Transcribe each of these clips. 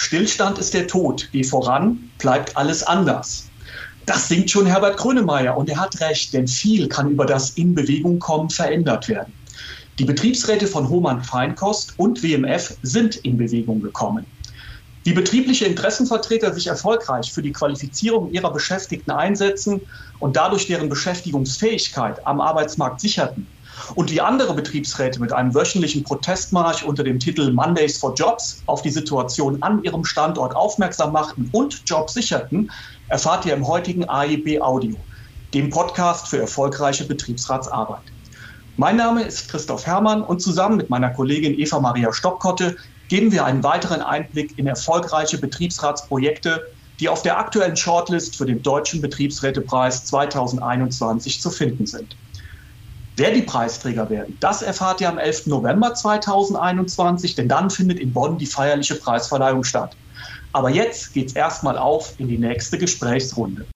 Stillstand ist der Tod, geh voran, bleibt alles anders. Das singt schon Herbert Grönemeyer und er hat recht, denn viel kann über das in Bewegung kommen verändert werden. Die Betriebsräte von Hohmann Feinkost und WMF sind in Bewegung gekommen. Wie betriebliche Interessenvertreter sich erfolgreich für die Qualifizierung ihrer Beschäftigten einsetzen und dadurch deren Beschäftigungsfähigkeit am Arbeitsmarkt sicherten und wie andere Betriebsräte mit einem wöchentlichen Protestmarsch unter dem Titel Mondays for Jobs auf die Situation an ihrem Standort aufmerksam machten und Jobs sicherten, erfahrt ihr im heutigen AIB Audio, dem Podcast für erfolgreiche Betriebsratsarbeit. Mein Name ist Christoph Herrmann und zusammen mit meiner Kollegin Eva Maria Stockkotte geben wir einen weiteren Einblick in erfolgreiche Betriebsratsprojekte, die auf der aktuellen Shortlist für den Deutschen Betriebsrätepreis 2021 zu finden sind. Wer die Preisträger werden, das erfahrt ihr am 11. November 2021, denn dann findet in Bonn die feierliche Preisverleihung statt. Aber jetzt geht's erstmal auf in die nächste Gesprächsrunde.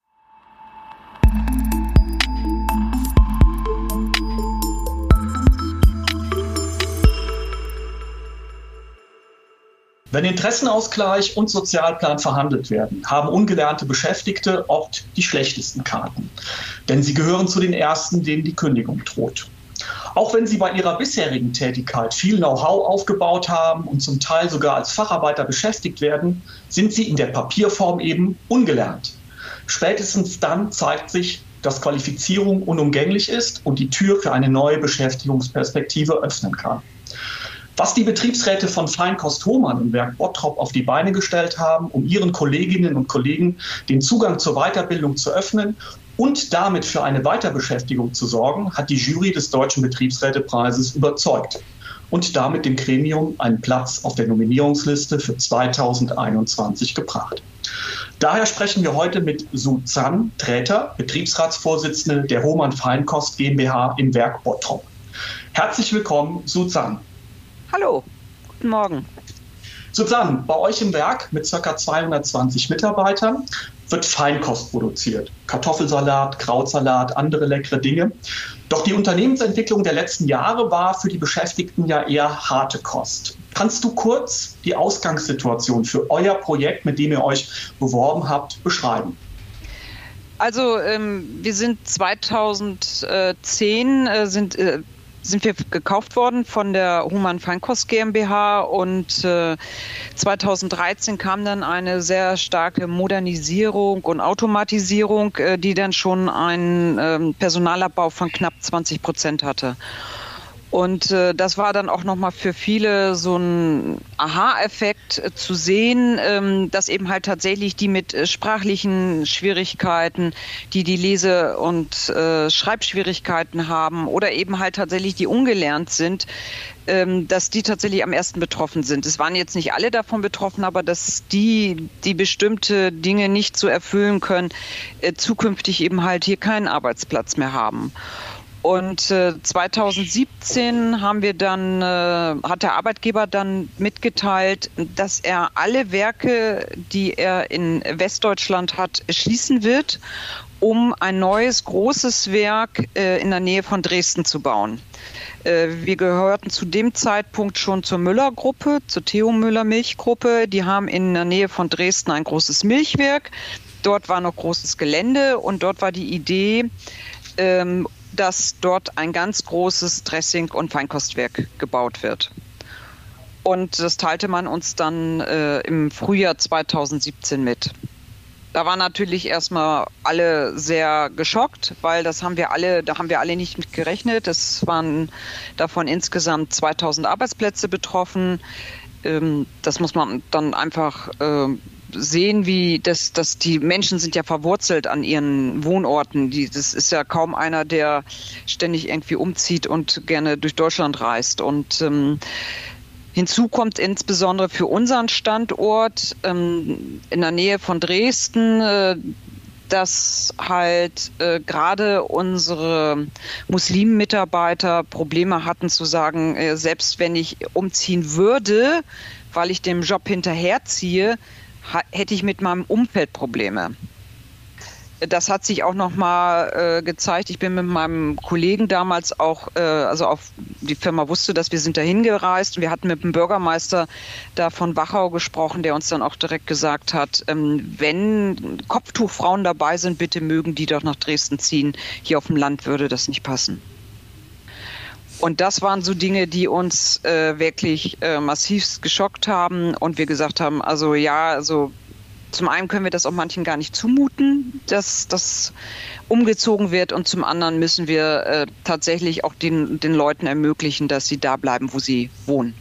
Wenn Interessenausgleich und Sozialplan verhandelt werden, haben ungelernte Beschäftigte oft die schlechtesten Karten. Denn sie gehören zu den Ersten, denen die Kündigung droht. Auch wenn sie bei ihrer bisherigen Tätigkeit viel Know-how aufgebaut haben und zum Teil sogar als Facharbeiter beschäftigt werden, sind sie in der Papierform eben ungelernt. Spätestens dann zeigt sich, dass Qualifizierung unumgänglich ist und die Tür für eine neue Beschäftigungsperspektive öffnen kann. Was die Betriebsräte von Feinkost Hohmann im Werk Bottrop auf die Beine gestellt haben, um ihren Kolleginnen und Kollegen den Zugang zur Weiterbildung zu öffnen und damit für eine Weiterbeschäftigung zu sorgen, hat die Jury des Deutschen Betriebsrätepreises überzeugt und damit dem Gremium einen Platz auf der Nominierungsliste für 2021 gebracht. Daher sprechen wir heute mit Su Zan Träter, Betriebsratsvorsitzende der Hohmann Feinkost GmbH im Werk Bottrop. Herzlich willkommen, Su Zan. Hallo, guten Morgen. Susanne, bei euch im Werk mit ca. 220 Mitarbeitern wird Feinkost produziert. Kartoffelsalat, Krautsalat, andere leckere Dinge. Doch die Unternehmensentwicklung der letzten Jahre war für die Beschäftigten ja eher harte Kost. Kannst du kurz die Ausgangssituation für euer Projekt, mit dem ihr euch beworben habt, beschreiben? Also ähm, wir sind 2010 äh, sind äh, sind wir gekauft worden von der Human Feinkost GmbH und äh, 2013 kam dann eine sehr starke Modernisierung und Automatisierung, äh, die dann schon einen äh, Personalabbau von knapp 20 Prozent hatte. Und äh, das war dann auch nochmal für viele so ein Aha-Effekt äh, zu sehen, ähm, dass eben halt tatsächlich die mit äh, sprachlichen Schwierigkeiten, die die Lese- und äh, Schreibschwierigkeiten haben oder eben halt tatsächlich die ungelernt sind, ähm, dass die tatsächlich am ersten betroffen sind. Es waren jetzt nicht alle davon betroffen, aber dass die, die bestimmte Dinge nicht so erfüllen können, äh, zukünftig eben halt hier keinen Arbeitsplatz mehr haben. Und äh, 2017 haben wir dann, äh, hat der Arbeitgeber dann mitgeteilt, dass er alle Werke, die er in Westdeutschland hat, schließen wird, um ein neues großes Werk äh, in der Nähe von Dresden zu bauen. Äh, wir gehörten zu dem Zeitpunkt schon zur Müller-Gruppe, zur Theo Müller-Milchgruppe. Die haben in der Nähe von Dresden ein großes Milchwerk. Dort war noch großes Gelände und dort war die Idee, ähm, dass dort ein ganz großes Dressing- und Feinkostwerk gebaut wird. Und das teilte man uns dann äh, im Frühjahr 2017 mit. Da waren natürlich erstmal alle sehr geschockt, weil das haben wir alle, da haben wir alle nicht mit gerechnet. Es waren davon insgesamt 2000 Arbeitsplätze betroffen. Ähm, das muss man dann einfach äh, sehen, wie das, dass die Menschen sind ja verwurzelt an ihren Wohnorten. Die, das ist ja kaum einer, der ständig irgendwie umzieht und gerne durch Deutschland reist. Und ähm, Hinzu kommt insbesondere für unseren Standort ähm, in der Nähe von Dresden, äh, dass halt äh, gerade unsere Muslim-Mitarbeiter Probleme hatten zu sagen, äh, selbst wenn ich umziehen würde, weil ich dem Job hinterherziehe, hätte ich mit meinem Umfeld Probleme. Das hat sich auch nochmal äh, gezeigt. Ich bin mit meinem Kollegen damals auch, äh, also auf die Firma wusste, dass wir sind dahin gereist. Wir hatten mit dem Bürgermeister da von Wachau gesprochen, der uns dann auch direkt gesagt hat, ähm, wenn Kopftuchfrauen dabei sind, bitte mögen die doch nach Dresden ziehen. Hier auf dem Land würde das nicht passen. Und das waren so Dinge, die uns äh, wirklich äh, massiv geschockt haben und wir gesagt haben, also ja, also zum einen können wir das auch manchen gar nicht zumuten, dass das umgezogen wird und zum anderen müssen wir äh, tatsächlich auch den, den Leuten ermöglichen, dass sie da bleiben, wo sie wohnen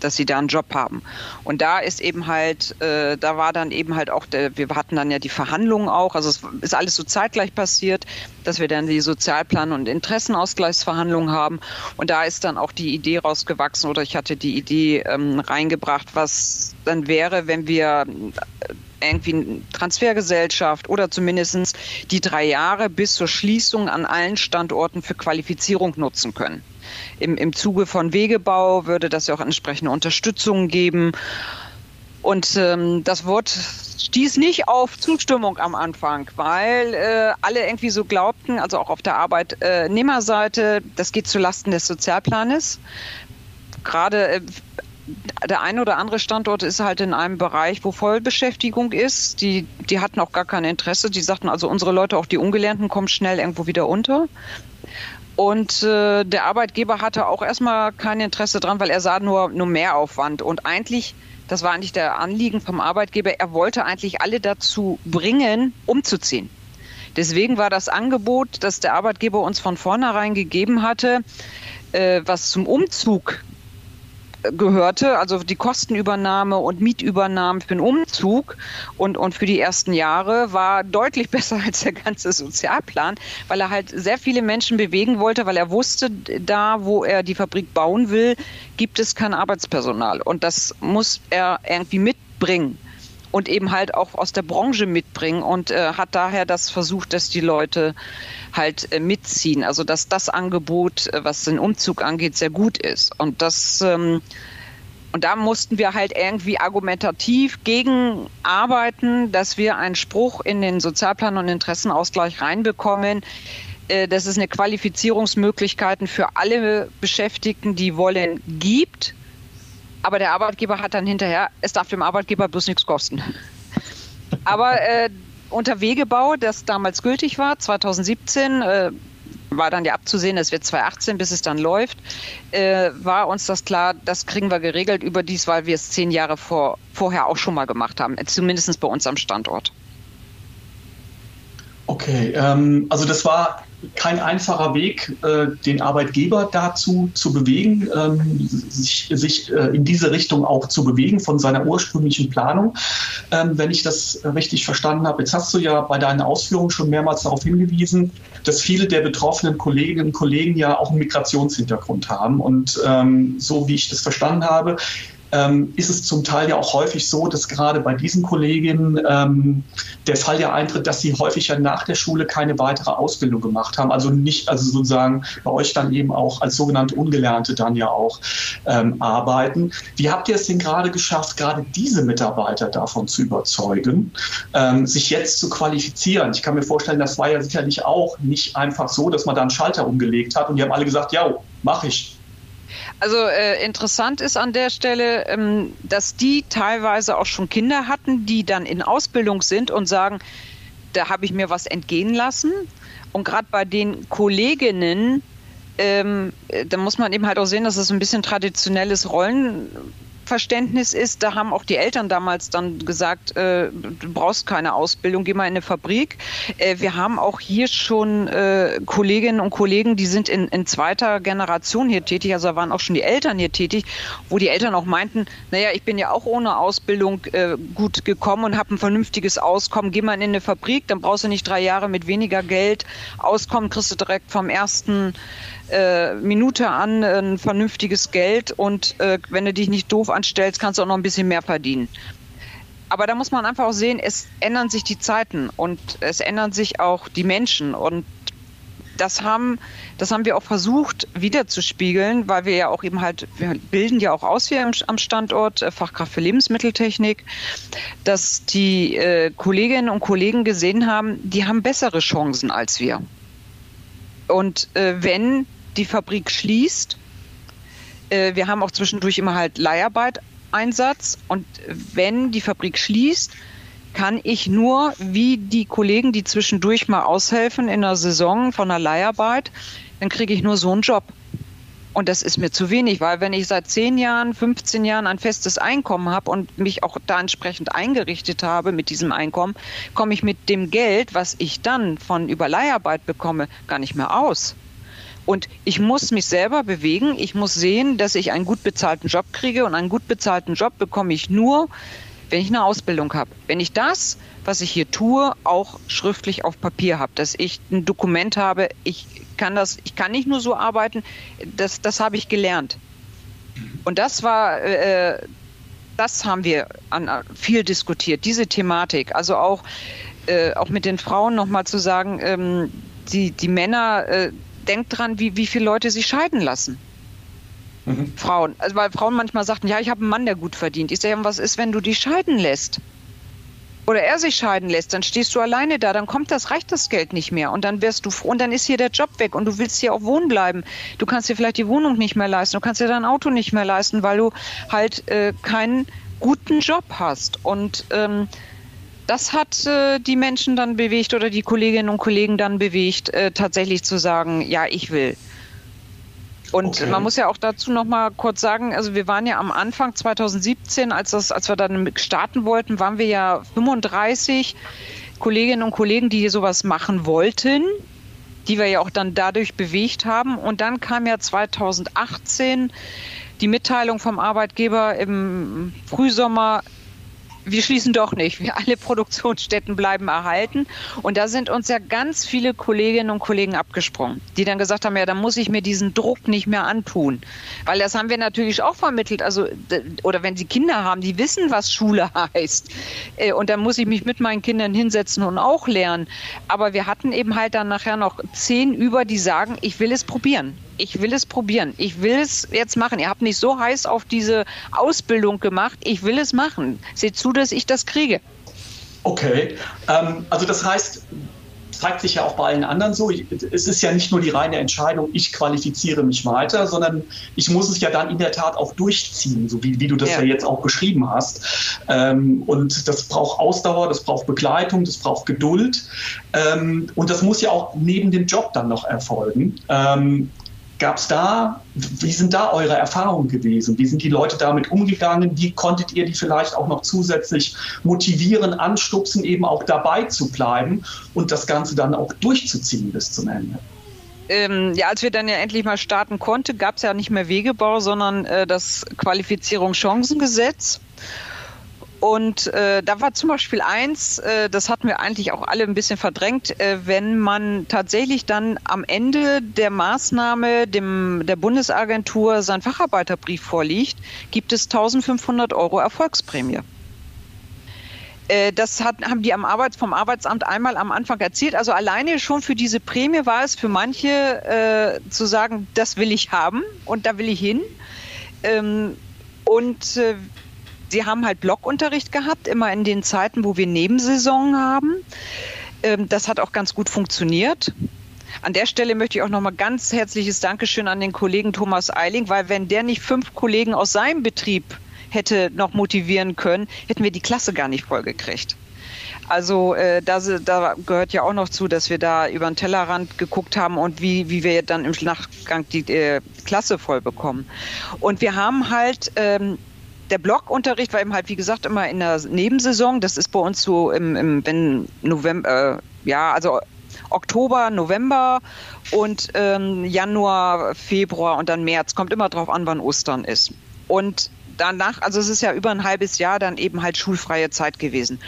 dass sie da einen Job haben. Und da ist eben halt, äh, da war dann eben halt auch, der, wir hatten dann ja die Verhandlungen auch, also es ist alles so zeitgleich passiert, dass wir dann die Sozialplan- und Interessenausgleichsverhandlungen haben. Und da ist dann auch die Idee rausgewachsen oder ich hatte die Idee ähm, reingebracht, was dann wäre, wenn wir irgendwie eine Transfergesellschaft oder zumindest die drei Jahre bis zur Schließung an allen Standorten für Qualifizierung nutzen können. Im, Im Zuge von Wegebau würde das ja auch entsprechende Unterstützung geben. Und ähm, das Wort stieß nicht auf Zustimmung am Anfang, weil äh, alle irgendwie so glaubten, also auch auf der Arbeitnehmerseite, das geht zulasten des Sozialplanes. Gerade äh, der eine oder andere Standort ist halt in einem Bereich, wo Vollbeschäftigung ist. Die, die hatten auch gar kein Interesse. Die sagten also, unsere Leute, auch die Ungelernten, kommen schnell irgendwo wieder unter. Und äh, der Arbeitgeber hatte auch erstmal kein Interesse dran, weil er sah nur, nur Mehraufwand. Und eigentlich, das war eigentlich der Anliegen vom Arbeitgeber, er wollte eigentlich alle dazu bringen, umzuziehen. Deswegen war das Angebot, das der Arbeitgeber uns von vornherein gegeben hatte, äh, was zum Umzug gehörte, also die Kostenübernahme und Mietübernahme für den Umzug und, und für die ersten Jahre war deutlich besser als der ganze Sozialplan, weil er halt sehr viele Menschen bewegen wollte, weil er wusste, da wo er die Fabrik bauen will, gibt es kein Arbeitspersonal. Und das muss er irgendwie mitbringen und eben halt auch aus der Branche mitbringen und äh, hat daher das versucht, dass die Leute halt äh, mitziehen. Also dass das Angebot, äh, was den Umzug angeht, sehr gut ist. Und das ähm, und da mussten wir halt irgendwie argumentativ gegen arbeiten, dass wir einen Spruch in den Sozialplan und Interessenausgleich reinbekommen, äh, dass es eine Qualifizierungsmöglichkeiten für alle Beschäftigten, die wollen, gibt aber der Arbeitgeber hat dann hinterher, es darf dem Arbeitgeber bloß nichts kosten. Aber äh, unter Wegebau, das damals gültig war, 2017, äh, war dann ja abzusehen, es wird 2018, bis es dann läuft, äh, war uns das klar, das kriegen wir geregelt überdies, weil wir es zehn Jahre vor, vorher auch schon mal gemacht haben, zumindest bei uns am Standort. Okay, ähm, also das war kein einfacher Weg, äh, den Arbeitgeber dazu zu bewegen, ähm, sich, sich äh, in diese Richtung auch zu bewegen von seiner ursprünglichen Planung. Ähm, wenn ich das richtig verstanden habe, jetzt hast du ja bei deinen Ausführungen schon mehrmals darauf hingewiesen, dass viele der betroffenen Kolleginnen und Kollegen ja auch einen Migrationshintergrund haben. Und ähm, so wie ich das verstanden habe, ähm, ist es zum Teil ja auch häufig so, dass gerade bei diesen Kolleginnen ähm, der Fall ja eintritt, dass sie häufig ja nach der Schule keine weitere Ausbildung gemacht haben. Also nicht, also sozusagen bei euch dann eben auch als sogenannte Ungelernte dann ja auch ähm, arbeiten. Wie habt ihr es denn gerade geschafft, gerade diese Mitarbeiter davon zu überzeugen, ähm, sich jetzt zu qualifizieren? Ich kann mir vorstellen, das war ja sicherlich auch nicht einfach so, dass man da einen Schalter umgelegt hat und die haben alle gesagt, ja, mach ich also äh, interessant ist an der Stelle, ähm, dass die teilweise auch schon Kinder hatten, die dann in Ausbildung sind und sagen, da habe ich mir was entgehen lassen. Und gerade bei den Kolleginnen, ähm, äh, da muss man eben halt auch sehen, dass es ein bisschen traditionelles Rollen Verständnis ist, da haben auch die Eltern damals dann gesagt, äh, du brauchst keine Ausbildung, geh mal in eine Fabrik. Äh, wir haben auch hier schon äh, Kolleginnen und Kollegen, die sind in, in zweiter Generation hier tätig, also da waren auch schon die Eltern hier tätig, wo die Eltern auch meinten, naja, ich bin ja auch ohne Ausbildung äh, gut gekommen und habe ein vernünftiges Auskommen, geh mal in eine Fabrik, dann brauchst du nicht drei Jahre mit weniger Geld auskommen, kriegst du direkt vom ersten äh, Minute an ein vernünftiges Geld und äh, wenn du dich nicht doof anstellst, kannst du auch noch ein bisschen mehr verdienen. Aber da muss man einfach auch sehen, es ändern sich die Zeiten und es ändern sich auch die Menschen und das haben, das haben wir auch versucht wiederzuspiegeln, weil wir ja auch eben halt, wir bilden ja auch aus hier am Standort äh, Fachkraft für Lebensmitteltechnik, dass die äh, Kolleginnen und Kollegen gesehen haben, die haben bessere Chancen als wir. Und äh, wenn die Fabrik schließt, äh, wir haben auch zwischendurch immer halt Leiharbeit Einsatz und wenn die Fabrik schließt, kann ich nur, wie die Kollegen, die zwischendurch mal aushelfen in der Saison von der Leiharbeit, dann kriege ich nur so einen Job. Und das ist mir zu wenig, weil wenn ich seit 10 Jahren, 15 Jahren ein festes Einkommen habe und mich auch da entsprechend eingerichtet habe mit diesem Einkommen, komme ich mit dem Geld, was ich dann von Überleiharbeit bekomme, gar nicht mehr aus. Und ich muss mich selber bewegen. Ich muss sehen, dass ich einen gut bezahlten Job kriege. Und einen gut bezahlten Job bekomme ich nur, wenn ich eine Ausbildung habe, wenn ich das, was ich hier tue, auch schriftlich auf Papier habe, dass ich ein Dokument habe, ich kann das, ich kann nicht nur so arbeiten, das, das habe ich gelernt. Und das war, äh, das haben wir an, viel diskutiert, diese Thematik. Also auch, äh, auch mit den Frauen nochmal zu sagen, ähm, die, die Männer, äh, denkt dran, wie, wie viele Leute sich scheiden lassen. Mhm. Frauen. Also weil Frauen manchmal sagten, ja, ich habe einen Mann, der gut verdient. Ich sage, was ist, wenn du dich scheiden lässt? Oder er sich scheiden lässt, dann stehst du alleine da, dann kommt das, reicht das Geld nicht mehr und dann wirst du und dann ist hier der Job weg und du willst hier auch wohnen bleiben. Du kannst dir vielleicht die Wohnung nicht mehr leisten, du kannst dir dein Auto nicht mehr leisten, weil du halt äh, keinen guten Job hast. Und ähm, das hat äh, die Menschen dann bewegt oder die Kolleginnen und Kollegen dann bewegt, äh, tatsächlich zu sagen, ja, ich will. Und okay. man muss ja auch dazu noch mal kurz sagen, also wir waren ja am Anfang 2017, als das, als wir dann starten wollten, waren wir ja 35 Kolleginnen und Kollegen, die hier sowas machen wollten, die wir ja auch dann dadurch bewegt haben. Und dann kam ja 2018 die Mitteilung vom Arbeitgeber im Frühsommer, wir schließen doch nicht. Wir alle Produktionsstätten bleiben erhalten. Und da sind uns ja ganz viele Kolleginnen und Kollegen abgesprungen, die dann gesagt haben, ja, dann muss ich mir diesen Druck nicht mehr antun. Weil das haben wir natürlich auch vermittelt. Also, oder wenn sie Kinder haben, die wissen, was Schule heißt. Äh, und dann muss ich mich mit meinen Kindern hinsetzen und auch lernen. Aber wir hatten eben halt dann nachher noch zehn über, die sagen, ich will es probieren ich will es probieren. Ich will es jetzt machen. Ihr habt nicht so heiß auf diese Ausbildung gemacht. Ich will es machen. Seht zu, dass ich das kriege. Okay. Ähm, also das heißt, zeigt sich ja auch bei allen anderen so. Es ist ja nicht nur die reine Entscheidung, ich qualifiziere mich weiter, sondern ich muss es ja dann in der Tat auch durchziehen, so wie, wie du das ja. ja jetzt auch beschrieben hast. Ähm, und das braucht Ausdauer, das braucht Begleitung, das braucht Geduld. Ähm, und das muss ja auch neben dem Job dann noch erfolgen. Ähm, Gab es da, wie sind da eure Erfahrungen gewesen? Wie sind die Leute damit umgegangen? Wie konntet ihr die vielleicht auch noch zusätzlich motivieren, anstupsen, eben auch dabei zu bleiben und das Ganze dann auch durchzuziehen bis zum Ende? Ähm, ja, als wir dann ja endlich mal starten konnten, gab es ja nicht mehr Wegebau, sondern äh, das Qualifizierungschancengesetz. Und äh, da war zum Beispiel eins, äh, das hatten wir eigentlich auch alle ein bisschen verdrängt, äh, wenn man tatsächlich dann am Ende der Maßnahme dem, der Bundesagentur seinen Facharbeiterbrief vorliegt, gibt es 1500 Euro Erfolgsprämie. Äh, das hat, haben die am Arbeits, vom Arbeitsamt einmal am Anfang erzählt. Also alleine schon für diese Prämie war es für manche äh, zu sagen, das will ich haben und da will ich hin. Ähm, und äh, sie haben halt Blockunterricht gehabt, immer in den Zeiten, wo wir Nebensaison haben. Ähm, das hat auch ganz gut funktioniert. An der Stelle möchte ich auch nochmal ganz herzliches Dankeschön an den Kollegen Thomas Eiling, weil wenn der nicht fünf Kollegen aus seinem Betrieb hätte noch motivieren können, hätten wir die Klasse gar nicht vollgekriegt. Also äh, da, da, gehört ja auch noch zu, dass wir da über den Tellerrand geguckt haben und wie, wie wir dann im Nachgang die äh, Klasse voll bekommen. Und wir haben halt ähm, der Blockunterricht war eben halt, wie gesagt, immer in der Nebensaison. Das ist bei uns so im, im wenn November, äh, ja, also Oktober, November und ähm, Januar, Februar und dann März. Kommt immer drauf an, wann Ostern ist. Und danach, also es ist ja über ein halbes Jahr dann eben halt schulfreie Zeit gewesen.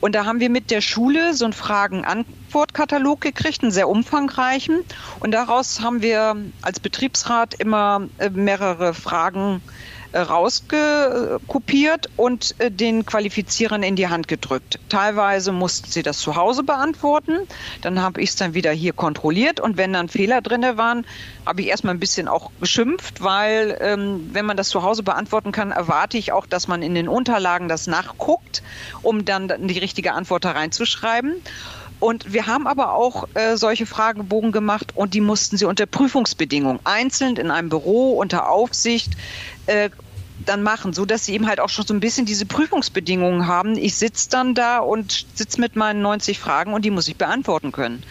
Und da haben wir mit der Schule so einen Fragen-Antwort-Katalog gekriegt, einen sehr umfangreichen. Und daraus haben wir als Betriebsrat immer äh, mehrere Fragen äh, rausgekopiert und äh, den Qualifizierern in die Hand gedrückt. Teilweise mussten sie das zu Hause beantworten. Dann habe ich es dann wieder hier kontrolliert und wenn dann Fehler drin waren, habe ich erstmal ein bisschen auch geschimpft, weil ähm, wenn man das zu Hause beantworten kann, erwarte ich auch, dass man in den Unterlagen das nachguckt, um dann die richtige Antwort da reinzuschreiben. Und wir haben aber auch äh, solche Fragebogen gemacht und die mussten sie unter Prüfungsbedingungen einzeln in einem Büro unter Aufsicht äh, dann machen, so dass sie eben halt auch schon so ein bisschen diese Prüfungsbedingungen haben. Ich sitze dann da und sitze mit meinen 90 Fragen und die muss ich beantworten können.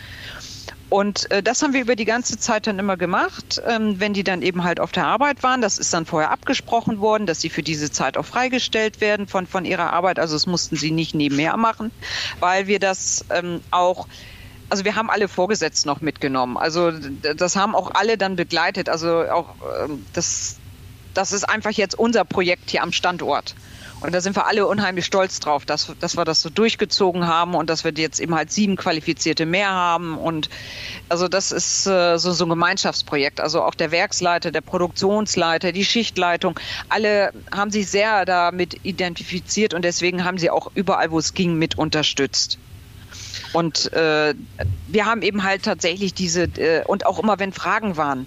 Und äh, das haben wir über die ganze Zeit dann immer gemacht, ähm, wenn die dann eben halt auf der Arbeit waren. Das ist dann vorher abgesprochen worden, dass sie für diese Zeit auch freigestellt werden von, von ihrer Arbeit. Also das mussten sie nicht nebenher machen, weil wir das ähm, auch also wir haben alle Vorgesetzten noch mitgenommen. Also das haben auch alle dann begleitet. Also auch ähm, das, das ist einfach jetzt unser Projekt hier am Standort. Und da sind wir alle unheimlich stolz drauf, dass, dass wir das so durchgezogen haben und dass wir jetzt eben halt sieben Qualifizierte mehr haben. Und also das ist äh, so, so ein Gemeinschaftsprojekt. Also auch der Werksleiter, der Produktionsleiter, die Schichtleitung, alle haben sich sehr damit identifiziert und deswegen haben sie auch überall, wo es ging, mit unterstützt. Und äh, wir haben eben halt tatsächlich diese, äh, und auch immer wenn Fragen waren,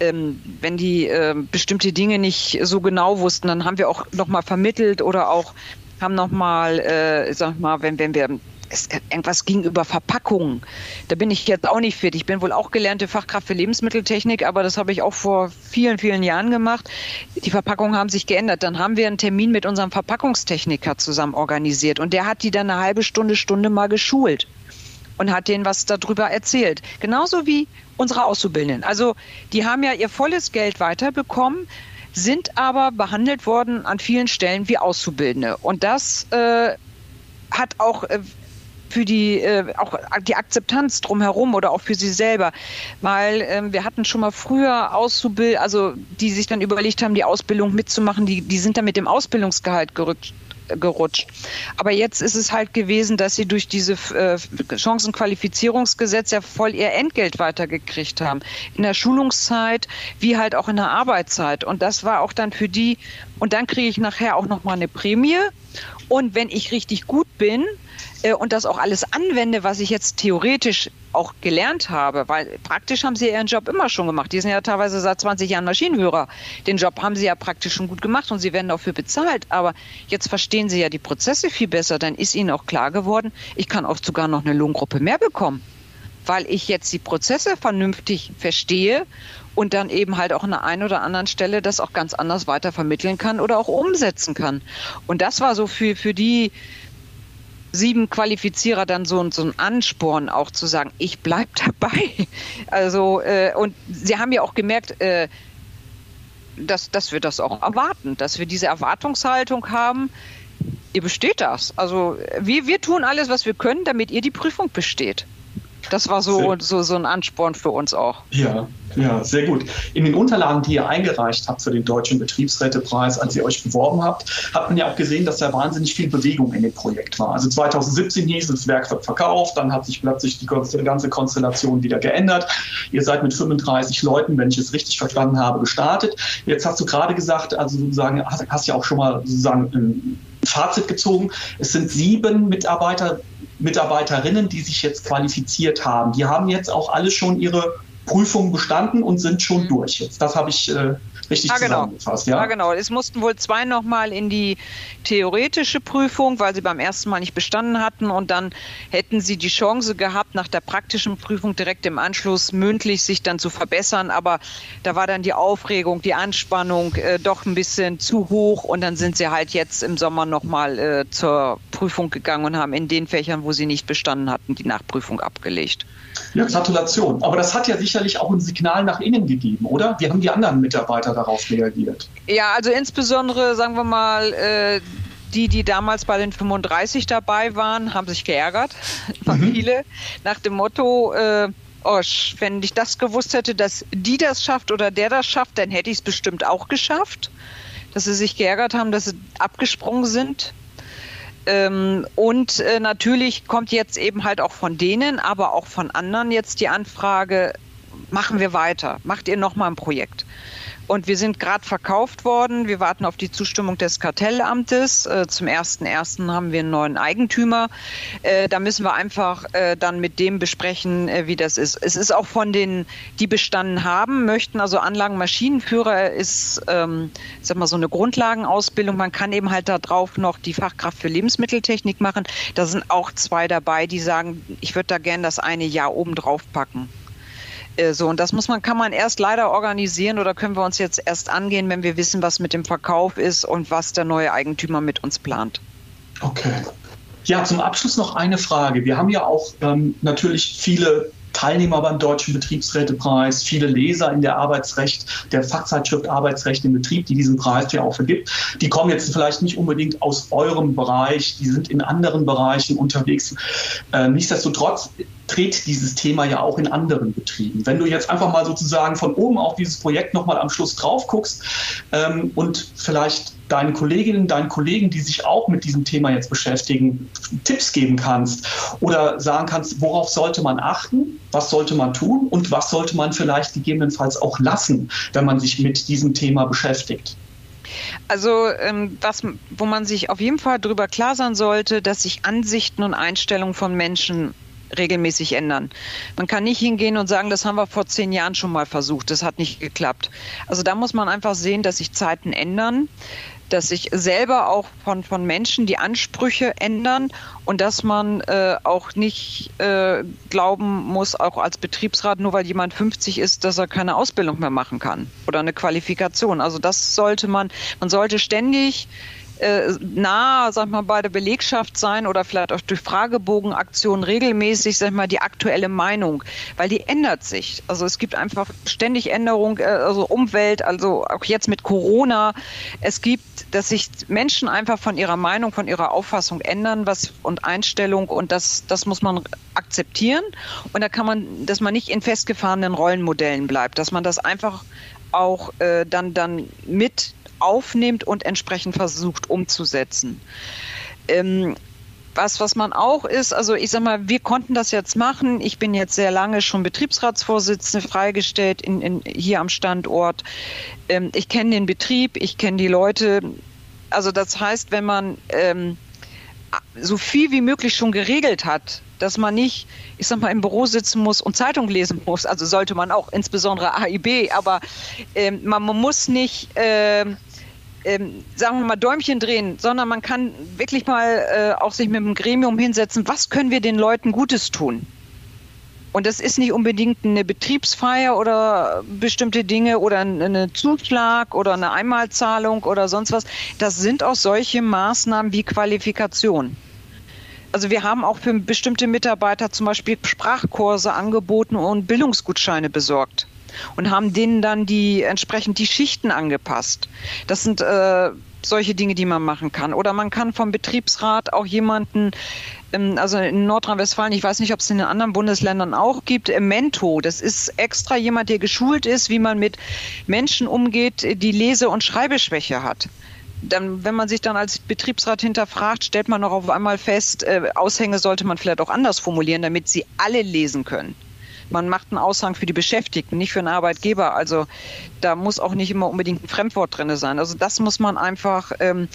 ähm, wenn die äh, bestimmte Dinge nicht so genau wussten, dann haben wir auch nochmal vermittelt oder auch haben nochmal, äh, sag mal, wenn, wenn wir es, irgendwas ging über Verpackungen. Da bin ich jetzt auch nicht fit. Ich bin wohl auch gelernte Fachkraft für Lebensmitteltechnik, aber das habe ich auch vor vielen, vielen Jahren gemacht. Die Verpackungen haben sich geändert. Dann haben wir einen Termin mit unserem Verpackungstechniker zusammen organisiert und der hat die dann eine halbe Stunde, Stunde mal geschult und hat denen was darüber erzählt. Genauso wie unsere Auszubildenden. Also die haben ja ihr volles Geld weiterbekommen, sind aber behandelt worden an vielen Stellen wie Auszubildende. Und das äh, hat auch äh, für die äh, auch die Akzeptanz drumherum oder auch für sie selber, weil ähm, wir hatten schon mal früher Auszubildende, also die sich dann überlegt haben, die Ausbildung mitzumachen, die die sind dann mit dem Ausbildungsgehalt gerückt gerutscht. Aber jetzt ist es halt gewesen, dass sie durch diese äh, Chancenqualifizierungsgesetz ja voll ihr Entgelt weitergekriegt haben. In der Schulungszeit wie halt auch in der Arbeitszeit. Und das war auch dann für die, und dann kriege ich nachher auch nochmal eine Prämie. Und wenn ich richtig gut bin, äh, und das auch alles anwende, was ich jetzt theoretisch auch gelernt habe, weil praktisch haben sie ihren Job immer schon gemacht. Die sind ja teilweise seit 20 Jahren Maschinenführer. Den Job haben sie ja praktisch schon gut gemacht und sie werden dafür bezahlt. Aber jetzt verstehen sie ja die Prozesse viel besser. Dann ist ihnen auch klar geworden, ich kann auch sogar noch eine Lohngruppe mehr bekommen, weil ich jetzt die Prozesse vernünftig verstehe und dann eben halt auch an der einen oder anderen Stelle das auch ganz anders weiter vermitteln kann oder auch umsetzen kann. Und das war so für, für die sieben Qualifizierer dann so, so ein Ansporn auch zu sagen, ich bleibe dabei. Also, äh, und sie haben ja auch gemerkt, äh, dass, dass wir das auch erwarten, dass wir diese Erwartungshaltung haben, ihr besteht das. Also wir, wir tun alles, was wir können, damit ihr die Prüfung besteht. Das war so, so, so ein Ansporn für uns auch. Ja, ja, sehr gut. In den Unterlagen, die ihr eingereicht habt für den Deutschen Betriebsrätepreis, als ihr euch beworben habt, hat man ja auch gesehen, dass da wahnsinnig viel Bewegung in dem Projekt war. Also 2017 hieß es, das Werk wird verkauft, dann hat sich plötzlich die ganze Konstellation wieder geändert. Ihr seid mit 35 Leuten, wenn ich es richtig verstanden habe, gestartet. Jetzt hast du gerade gesagt, also sozusagen, hast, hast ja auch schon mal sozusagen ein Fazit gezogen. Es sind sieben Mitarbeiter Mitarbeiterinnen, die sich jetzt qualifiziert haben. Die haben jetzt auch alle schon ihre Prüfungen bestanden und sind schon mhm. durch jetzt. Das habe ich äh, richtig ah, genau. zusammengefasst. Ja? ja, genau. Es mussten wohl zwei nochmal in die theoretische Prüfung, weil sie beim ersten Mal nicht bestanden hatten. Und dann hätten sie die Chance gehabt, nach der praktischen Prüfung direkt im Anschluss mündlich sich dann zu verbessern. Aber da war dann die Aufregung, die Anspannung äh, doch ein bisschen zu hoch. Und dann sind sie halt jetzt im Sommer nochmal äh, zur Prüfung gegangen und haben in den Fächern, wo sie nicht bestanden hatten, die Nachprüfung abgelegt. Ja, Gratulation. Aber das hat ja sicherlich auch ein Signal nach innen gegeben, oder? Wie haben die anderen Mitarbeiter darauf reagiert? Ja, also insbesondere, sagen wir mal, äh, die, die damals bei den 35 dabei waren, haben sich geärgert. Mhm. Viele. Nach dem Motto, äh, oh, wenn ich das gewusst hätte, dass die das schafft oder der das schafft, dann hätte ich es bestimmt auch geschafft. Dass sie sich geärgert haben, dass sie abgesprungen sind. Ähm, und äh, natürlich kommt jetzt eben halt auch von denen, aber auch von anderen jetzt die Anfrage, machen wir weiter, macht ihr nochmal ein Projekt. Und wir sind gerade verkauft worden. Wir warten auf die Zustimmung des Kartellamtes. Äh, zum 1.1. haben wir einen neuen Eigentümer. Äh, da müssen wir einfach äh, dann mit dem besprechen, äh, wie das ist. Es ist auch von den, die bestanden haben, möchten, also Anlagenmaschinenführer ist, ähm, ich sag mal, so eine Grundlagenausbildung. Man kann eben halt da drauf noch die Fachkraft für Lebensmitteltechnik machen. Da sind auch zwei dabei, die sagen, ich würde da gerne das eine Jahr oben drauf packen. Äh, so, und das muss man, kann man erst leider organisieren oder können wir uns jetzt erst angehen, wenn wir wissen, was mit dem Verkauf ist und was der neue Eigentümer mit uns plant. Okay. Ja, zum Abschluss noch eine Frage. Wir haben ja auch ähm, natürlich viele Teilnehmer beim Deutschen Betriebsrätepreis, viele Leser in der Arbeitsrecht, der Fachzeitschrift Arbeitsrecht im Betrieb, die diesen Preis ja auch vergibt. Die kommen jetzt vielleicht nicht unbedingt aus eurem Bereich, die sind in anderen Bereichen unterwegs. Äh, nichtsdestotrotz dreht dieses Thema ja auch in anderen Betrieben. Wenn du jetzt einfach mal sozusagen von oben auf dieses Projekt nochmal am Schluss drauf guckst ähm, und vielleicht deinen Kolleginnen, deinen Kollegen, die sich auch mit diesem Thema jetzt beschäftigen, Tipps geben kannst oder sagen kannst, worauf sollte man achten, was sollte man tun und was sollte man vielleicht gegebenenfalls auch lassen, wenn man sich mit diesem Thema beschäftigt. Also ähm, was, wo man sich auf jeden Fall darüber klar sein sollte, dass sich Ansichten und Einstellungen von Menschen regelmäßig ändern. Man kann nicht hingehen und sagen, das haben wir vor zehn Jahren schon mal versucht, das hat nicht geklappt. Also da muss man einfach sehen, dass sich Zeiten ändern dass sich selber auch von, von Menschen die Ansprüche ändern und dass man äh, auch nicht äh, glauben muss, auch als Betriebsrat, nur weil jemand 50 ist, dass er keine Ausbildung mehr machen kann oder eine Qualifikation. Also das sollte man, man sollte ständig äh, nah, sag mal, bei der Belegschaft sein oder vielleicht auch durch Fragebogenaktionen regelmäßig, sag mal, die aktuelle Meinung, weil die ändert sich. Also es gibt einfach ständig Änderung, äh, also Umwelt, also auch jetzt mit Corona. Es gibt, dass sich Menschen einfach von ihrer Meinung, von ihrer Auffassung ändern, was und Einstellung und das, das muss man akzeptieren. Und da kann man, dass man nicht in festgefahrenen Rollenmodellen bleibt, dass man das einfach auch äh, dann, dann mit aufnimmt und entsprechend versucht umzusetzen. Ähm, was, was man auch ist, also ich sag mal, wir konnten das jetzt machen. Ich bin jetzt sehr lange schon Betriebsratsvorsitzende freigestellt in, in, hier am Standort. Ähm, ich kenne den Betrieb, ich kenne die Leute. Also das heißt, wenn man ähm, so viel wie möglich schon geregelt hat, dass man nicht, ich sag mal, im Büro sitzen muss und Zeitung lesen muss. Also sollte man auch, insbesondere AIB, aber ähm, man, muss nicht äh, ähm, sagen wir mal, Däumchen drehen, sondern man kann wirklich mal äh, auch sich mit dem Gremium hinsetzen, was können wir den Leuten Gutes tun? Und das ist nicht unbedingt eine Betriebsfeier oder bestimmte Dinge oder eine Zuschlag oder eine Einmalzahlung oder sonst was. Das sind auch solche Maßnahmen wie Qualifikation. Also wir haben auch für bestimmte Mitarbeiter zum Beispiel Sprachkurse angeboten und Bildungsgutscheine besorgt und haben denen dann die entsprechend die Schichten angepasst. Das sind äh, solche Dinge, die man machen kann. Oder man kann vom Betriebsrat auch jemanden ähm, also in Nordrhein-Westfalen, ich weiß nicht, ob es in den anderen Bundesländern auch gibt, äh, Mento. Das ist extra jemand, der geschult ist, wie man mit Menschen umgeht, die Lese- und Schreibeschwäche hat. Dann, wenn man sich dann als Betriebsrat hinterfragt, stellt man noch auf einmal fest, äh, Aushänge sollte man vielleicht auch anders formulieren, damit sie alle lesen können man macht einen Aushang für die Beschäftigten, nicht für einen Arbeitgeber. Also da muss auch nicht immer unbedingt ein Fremdwort drin sein. Also das muss man einfach ähm,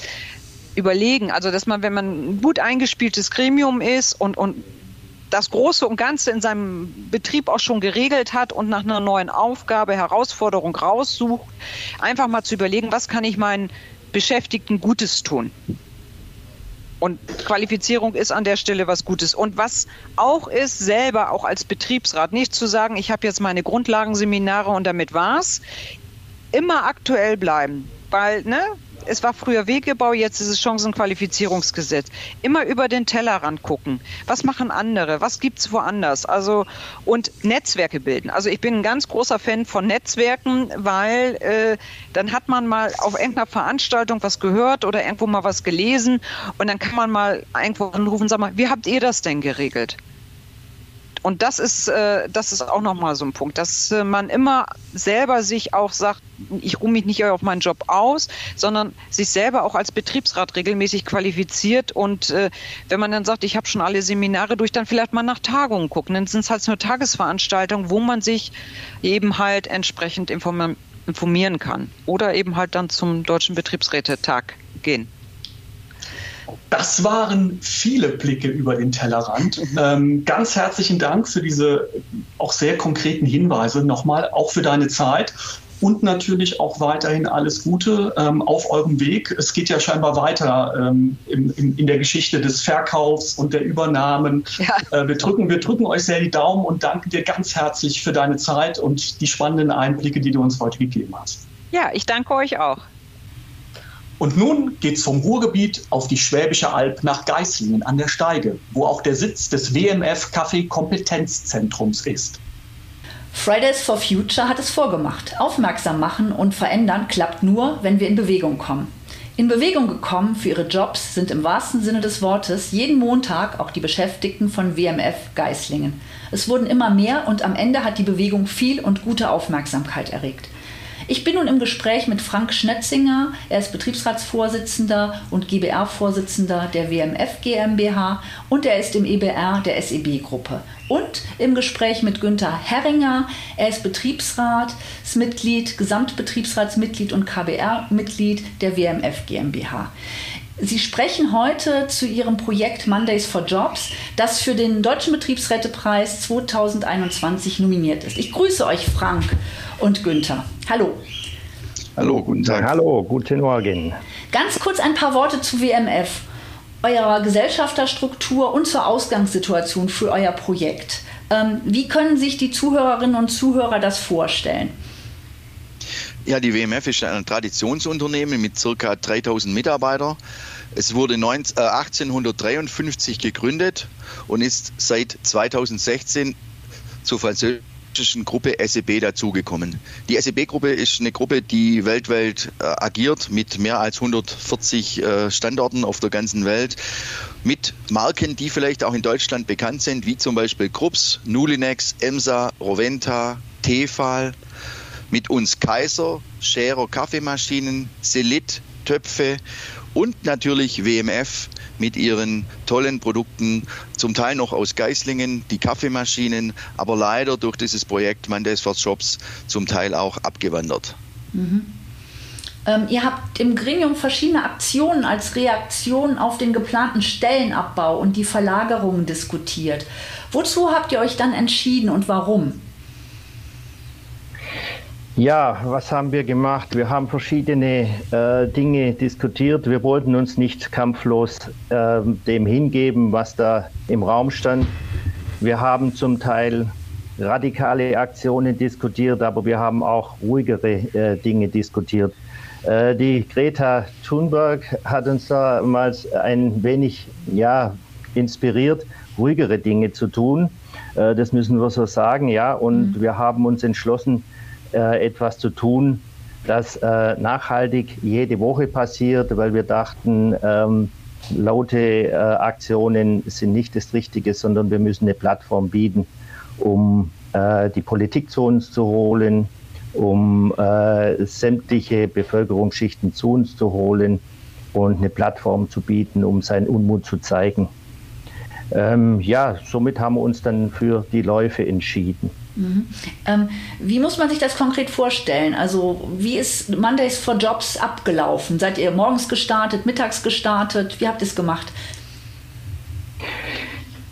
überlegen. Also dass man, wenn man ein gut eingespieltes Gremium ist und, und das Große und Ganze in seinem Betrieb auch schon geregelt hat und nach einer neuen Aufgabe, Herausforderung raussucht, einfach mal zu überlegen, was kann ich meinen Beschäftigten Gutes tun. Und Qualifizierung ist an der Stelle was Gutes. Und was auch ist, selber auch als Betriebsrat, nicht zu sagen, ich habe jetzt meine Grundlagenseminare und damit war's. Immer aktuell bleiben. Weil, ne, es war früher Wegebau, jetzt ist es Chancenqualifizierungsgesetz. Immer über den Tellerrand gucken. Was machen andere? Was gibt es woanders? Also und Netzwerke bilden. Also ich bin ein ganz großer Fan von Netzwerken, weil äh, dann hat man mal auf irgendeiner Veranstaltung was gehört oder irgendwo mal was gelesen und dann kann man mal irgendwo anrufen und sagen, wie habt ihr das denn geregelt? Und das ist, äh, das ist auch nochmal so ein Punkt, dass äh, man immer selber sich auch sagt, ich ruhe mich nicht auf meinen Job aus, sondern sich selber auch als Betriebsrat regelmäßig qualifiziert. Und äh, wenn man dann sagt, ich habe schon alle Seminare durch, dann vielleicht mal nach Tagungen gucken. Dann sind es halt nur Tagesveranstaltungen, wo man sich eben halt entsprechend informieren kann oder eben halt dann zum Deutschen Betriebsrätetag gehen. Das waren viele Blicke über den Tellerrand. Ähm, ganz herzlichen Dank für diese auch sehr konkreten Hinweise nochmal, auch für deine Zeit und natürlich auch weiterhin alles Gute ähm, auf eurem Weg. Es geht ja scheinbar weiter ähm, in, in, in, der Geschichte des Verkaufs und der Übernahmen. Ja. Äh, wir, drücken, wir drücken euch sehr die Daumen und danken dir ganz herzlich für deine Zeit und die spannenden Einblicke, die du uns heute gegeben hast. Ja, ich danke euch auch. Und nun geht es vom Ruhrgebiet auf die Schwäbische Alb nach Geislingen an der Steige, wo auch der Sitz des WMF Kaffee Kompetenzzentrums ist. Fridays for Future hat es vorgemacht. Aufmerksam machen und verändern klappt nur, wenn wir in Bewegung kommen. In Bewegung gekommen für ihre Jobs sind im wahrsten Sinne des Wortes jeden Montag auch die Beschäftigten von WMF Geislingen. Es wurden immer mehr und am Ende hat die Bewegung viel und gute Aufmerksamkeit erregt. Ich bin nun im Gespräch mit Frank Schnetzinger. Er ist Betriebsratsvorsitzender und GBR-Vorsitzender der WMF GmbH und er ist im EBR der SEB-Gruppe. Und im Gespräch mit Günther Herringer. Er ist Betriebsratsmitglied, Gesamtbetriebsratsmitglied und KBR-Mitglied der WMF GmbH. Sie sprechen heute zu Ihrem Projekt Mondays for Jobs, das für den Deutschen Betriebsrätepreis 2021 nominiert ist. Ich grüße euch, Frank und Günther. Hallo. Hallo, guten Tag. Hallo, guten Morgen. Ganz kurz ein paar Worte zu WMF, eurer Gesellschafterstruktur und zur Ausgangssituation für euer Projekt. Ähm, wie können sich die Zuhörerinnen und Zuhörer das vorstellen? Ja, die WMF ist ein Traditionsunternehmen mit ca. 3000 Mitarbeitern. Es wurde 19, äh, 1853 gegründet und ist seit 2016 zur französischen Gruppe SEB dazugekommen. Die SEB-Gruppe ist eine Gruppe, die weltweit äh, agiert mit mehr als 140 äh, Standorten auf der ganzen Welt, mit Marken, die vielleicht auch in Deutschland bekannt sind, wie zum Beispiel Krups, Nulinex, Emsa, Roventa, Tefal, mit uns Kaiser, Scherer Kaffeemaschinen, Selit, Töpfe und natürlich WMF mit ihren tollen Produkten, zum Teil noch aus Geislingen, die Kaffeemaschinen, aber leider durch dieses Projekt Mondays for Shops zum Teil auch abgewandert. Mhm. Ähm, ihr habt im Gremium verschiedene Aktionen als Reaktion auf den geplanten Stellenabbau und die Verlagerungen diskutiert. Wozu habt ihr euch dann entschieden und warum? Ja, was haben wir gemacht? Wir haben verschiedene äh, Dinge diskutiert. Wir wollten uns nicht kampflos äh, dem hingeben, was da im Raum stand. Wir haben zum Teil radikale Aktionen diskutiert, aber wir haben auch ruhigere äh, Dinge diskutiert. Äh, die Greta Thunberg hat uns damals ein wenig ja, inspiriert, ruhigere Dinge zu tun. Äh, das müssen wir so sagen, ja. Und mhm. wir haben uns entschlossen, äh, etwas zu tun, das äh, nachhaltig jede Woche passiert, weil wir dachten, ähm, laute äh, Aktionen sind nicht das Richtige, sondern wir müssen eine Plattform bieten, um äh, die Politik zu uns zu holen, um sämtliche Bevölkerungsschichten zu uns zu holen und eine Plattform zu bieten, um seinen Unmut zu zeigen. Ähm, ja, somit haben wir uns dann für die Läufe entschieden. Mhm. Ähm, wie muss man sich das konkret vorstellen? Also wie ist Mondays for Jobs abgelaufen? Seid ihr morgens gestartet, mittags gestartet? Wie habt ihr es gemacht?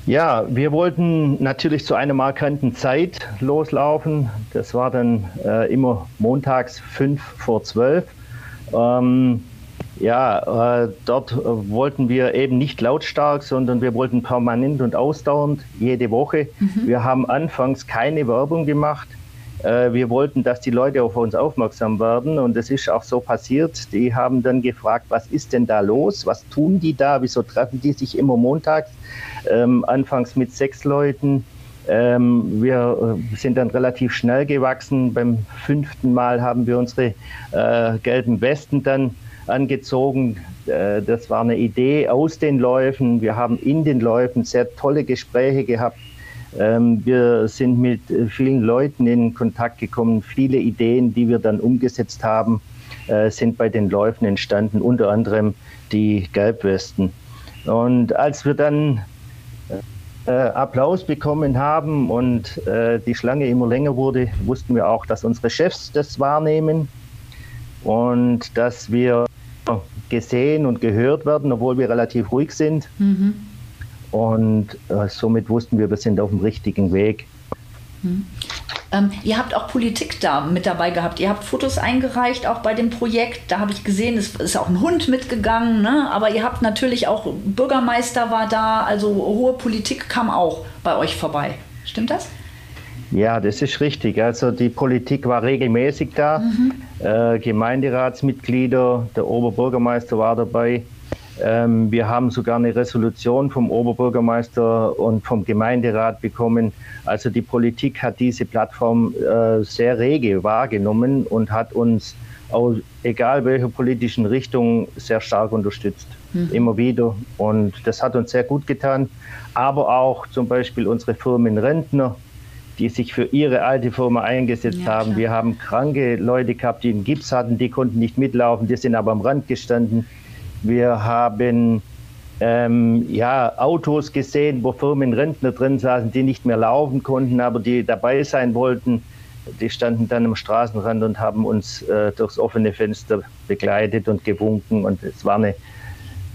Ja, wir wollten natürlich zu einer markanten Zeit loslaufen. Das war dann äh, immer montags fünf vor zwölf. Ähm, ja, äh, dort äh, wollten wir eben nicht lautstark, sondern wir wollten permanent und ausdauernd jede Woche. Mhm. Wir haben anfangs keine Werbung gemacht. Äh, wir wollten, dass die Leute auf uns aufmerksam werden und es ist auch so passiert. Die haben dann gefragt, was ist denn da los? Was tun die da? Wieso treffen die sich immer montags? Ähm, anfangs mit sechs Leuten. Ähm, wir äh, sind dann relativ schnell gewachsen. Beim fünften Mal haben wir unsere äh, gelben Westen dann angezogen. Äh, das war eine Idee aus den Läufen. Wir haben in den Läufen sehr tolle Gespräche gehabt. Ähm, wir sind mit vielen Leuten in Kontakt gekommen. Viele Ideen, die wir dann umgesetzt haben, äh, sind bei den Läufen entstanden, unter anderem die Gelbwesten. Und als wir dann äh, Applaus bekommen haben und die Schlange immer länger wurde, wussten wir auch, dass unsere Chefs das wahrnehmen und dass wir gesehen und gehört werden, obwohl wir relativ ruhig sind. Mhm. Und äh, somit wussten wir, wir sind auf dem richtigen Weg. Mhm. Ähm, ihr habt auch Politik da mit dabei gehabt. Ihr habt Fotos eingereicht, auch bei dem Projekt. Da habe ich gesehen, es ist auch ein Hund mitgegangen. Ne? Aber ihr habt natürlich auch, Bürgermeister war da, also hohe Politik kam auch bei euch vorbei. Stimmt das? Ja, das ist richtig. Also die Politik war regelmäßig da. Mhm. Äh, Gemeinderatsmitglieder, der Oberbürgermeister war dabei. Ähm, wir haben sogar eine Resolution vom Oberbürgermeister und vom Gemeinderat bekommen. Also die Politik hat diese Plattform äh, sehr rege wahrgenommen und hat uns, auch, egal welche politischen Richtung, sehr stark unterstützt. Mhm. Immer wieder. Und das hat uns sehr gut getan. Aber auch zum Beispiel unsere Firmenrentner, die sich für ihre alte Firma eingesetzt ja, haben. Wir haben kranke Leute gehabt, die einen Gips hatten, die konnten nicht mitlaufen, die sind aber am Rand gestanden. Wir haben ähm, ja, Autos gesehen, wo Firmenrentner drin saßen, die nicht mehr laufen konnten, aber die dabei sein wollten. Die standen dann am Straßenrand und haben uns äh, durchs offene Fenster begleitet und gewunken. Und es war eine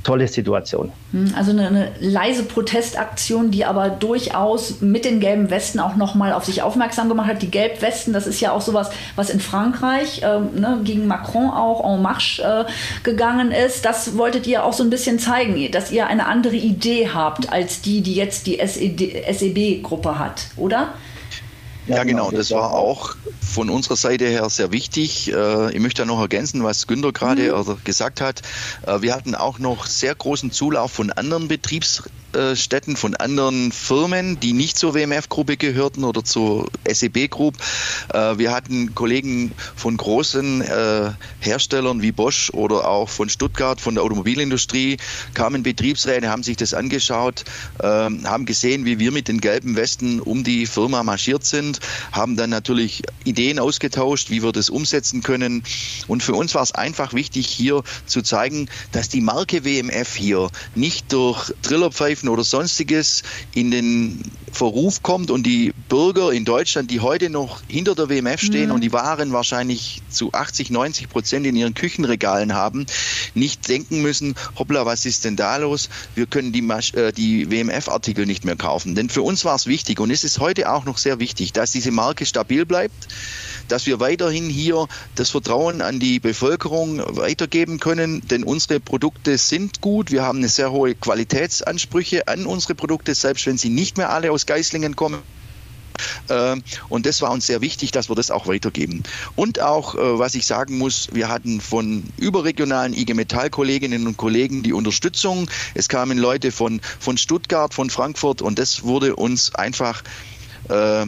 tolle Situation. Hm, also eine, eine, leise Protestaktion, die aber durchaus mit den gelben Westen auch nochmal auf sich aufmerksam gemacht hat. Die Gelbwesten, das ist ja auch sowas, was in Frankreich äh, ne, gegen Macron auch en marche äh, gegangen ist. Das wolltet ihr auch so ein bisschen zeigen, dass ihr eine andere Idee habt als die, die jetzt die SEB-Gruppe hat, oder? Ja, genau. Das war auch von unserer Seite her sehr wichtig. Äh, ich möchte da noch ergänzen, was Günter gerade mhm. gesagt hat. Äh, wir hatten auch noch sehr großen Zulauf von anderen Betriebs Städten von anderen Firmen, die nicht zur WMF-Gruppe gehörten oder zur SEB Group. Äh, wir hatten Kollegen von großen Herstellern wie Bosch oder auch von Stuttgart, von der Automobilindustrie, kamen Betriebsräte, haben sich das angeschaut, haben gesehen, wie wir mit den gelben Westen um die Firma marschiert sind, haben dann natürlich Ideen ausgetauscht, wie wir das umsetzen können. Und für uns war es einfach wichtig, hier zu zeigen, dass die Marke WMF hier nicht durch Trillerpfeifen oder sonstiges in den Verruf kommt und die Bürger in Deutschland, die heute noch hinter der WMF stehen mhm. und die Waren wahrscheinlich zu 80, 90 Prozent in ihren Küchenregalen haben, nicht denken müssen, hoppla, was ist denn da los? Wir können die, äh, die WMF-Artikel nicht mehr kaufen. Denn für uns war es wichtig und es ist heute auch noch sehr wichtig, dass diese Marke stabil bleibt dass wir weiterhin hier das Vertrauen an die Bevölkerung weitergeben können, denn unsere Produkte sind gut. Wir haben eine sehr hohe Qualitätsansprüche an unsere Produkte, selbst wenn sie nicht mehr alle aus Geislingen kommen. Ähm, und das war uns sehr wichtig, dass wir das auch weitergeben. Und auch, äh, was ich sagen muss, wir hatten von überregionalen IG Metall-Kolleginnen und Kollegen die Unterstützung. Es kamen Leute von, von Stuttgart, von Frankfurt und das wurde uns einfach äh,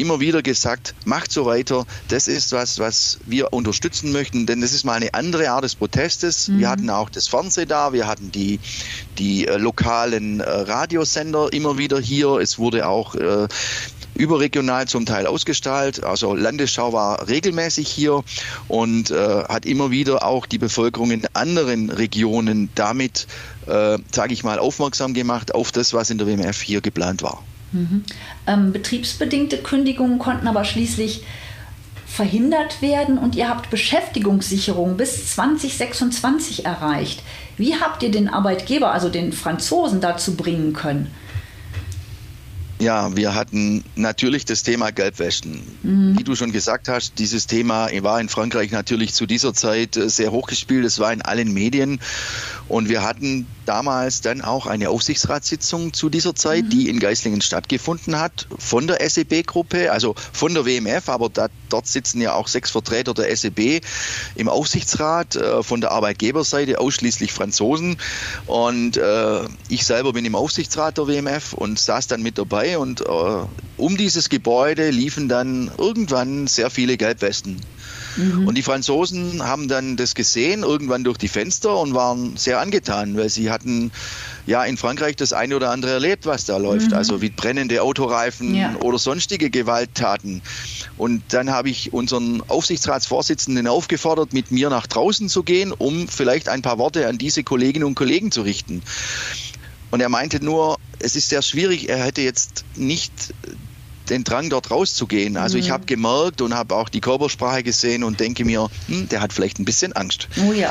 immer wieder gesagt, macht so weiter. Das ist was, was wir unterstützen möchten, denn das ist mal eine andere Art des Protestes. Mhm. Wir hatten auch das Fernsehen da, wir hatten die, die äh, lokalen äh, Radiosender immer wieder hier. Es wurde auch äh, überregional zum Teil ausgestrahlt. Also Landesschau war regelmäßig hier und äh, hat immer wieder auch die Bevölkerung in anderen Regionen damit, äh, sage ich mal, aufmerksam gemacht auf das, was in der WMF hier geplant war. Mhm. Ähm, betriebsbedingte Kündigungen konnten aber schließlich verhindert werden und ihr habt Beschäftigungssicherung bis 2026 erreicht. Wie habt ihr den Arbeitgeber, also den Franzosen, dazu bringen können? Ja, wir hatten natürlich das Thema Gelbwäschen. Mhm. Wie du schon gesagt hast, dieses Thema war in Frankreich natürlich zu dieser Zeit äh, sehr hochgespielt. Es war in allen Medien. Und wir hatten damals dann auch eine Aufsichtsratssitzung zu dieser Zeit, mhm. die in Geislingen stattgefunden hat, von der SEB-Gruppe, also von der WMF, aber da, dort sitzen ja auch sechs Vertreter der SEB im Aufsichtsrat, äh, von der Arbeitgeberseite ausschließlich Franzosen. Und äh, ich selber bin im Aufsichtsrat der WMF und saß dann mit dabei und äh, um dieses Gebäude liefen dann irgendwann sehr viele Gelbwesten. Mhm. Und die Franzosen haben dann das gesehen, irgendwann durch die Fenster und waren sehr angetan, weil sie hatten ja in Frankreich das eine oder andere erlebt, was da läuft. Mhm. Also wie brennende Autoreifen ja. oder sonstige Gewalttaten. Und dann habe ich unseren Aufsichtsratsvorsitzenden aufgefordert, mit mir nach draußen zu gehen, um vielleicht ein paar Worte an diese Kolleginnen und Kollegen zu richten. Und er meinte nur, es ist sehr schwierig. Er hätte jetzt nicht den Drang, dort rauszugehen. Also mhm. ich habe gemerkt und habe auch die Körpersprache gesehen und denke mir, hm, der hat vielleicht ein bisschen Angst. Oh ja.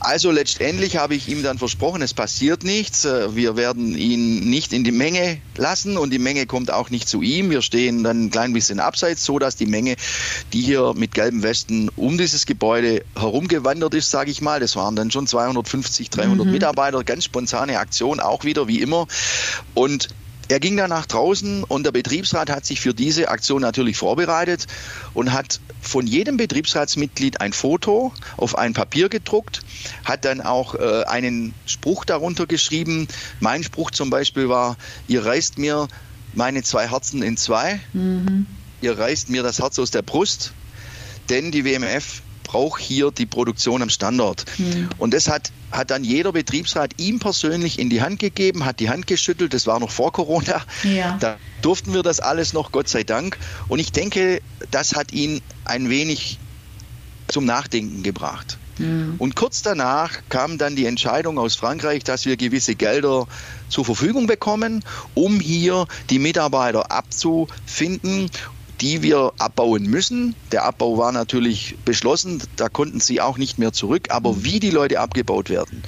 Also letztendlich habe ich ihm dann versprochen, es passiert nichts. Äh, wir werden ihn nicht in die Menge lassen und die Menge kommt auch nicht zu ihm. Wir stehen dann ein klein bisschen abseits, so dass die Menge, die hier mit gelben Westen um dieses Gebäude herumgewandert ist, sage ich mal, das waren dann schon 250, 300 mhm. Mitarbeiter, ganz spontane Aktion, auch wieder wie immer. Und er ging dann nach draußen und der Betriebsrat hat sich für diese Aktion natürlich vorbereitet und hat von jedem Betriebsratsmitglied ein Foto auf ein Papier gedruckt, hat dann auch äh, einen Spruch darunter geschrieben. Mein Spruch zum Beispiel war, ihr reißt mir meine zwei Herzen in zwei, mhm. ihr reißt mir das Herz aus der Brust, denn die WMF braucht hier die Produktion am Standort. Mhm. Und das hat hat dann jeder Betriebsrat ihm persönlich in die Hand gegeben, hat die Hand geschüttelt. Das war noch vor Corona. Ja. Da durften wir das alles noch, Gott sei Dank. Und ich denke, das hat ihn ein wenig zum Nachdenken gebracht. Mhm. Und kurz danach kam dann die Entscheidung aus Frankreich, dass wir gewisse Gelder zur Verfügung bekommen, um hier die Mitarbeiter abzufinden die wir abbauen müssen. Der Abbau war natürlich beschlossen, da konnten sie auch nicht mehr zurück, aber wie die Leute abgebaut werden.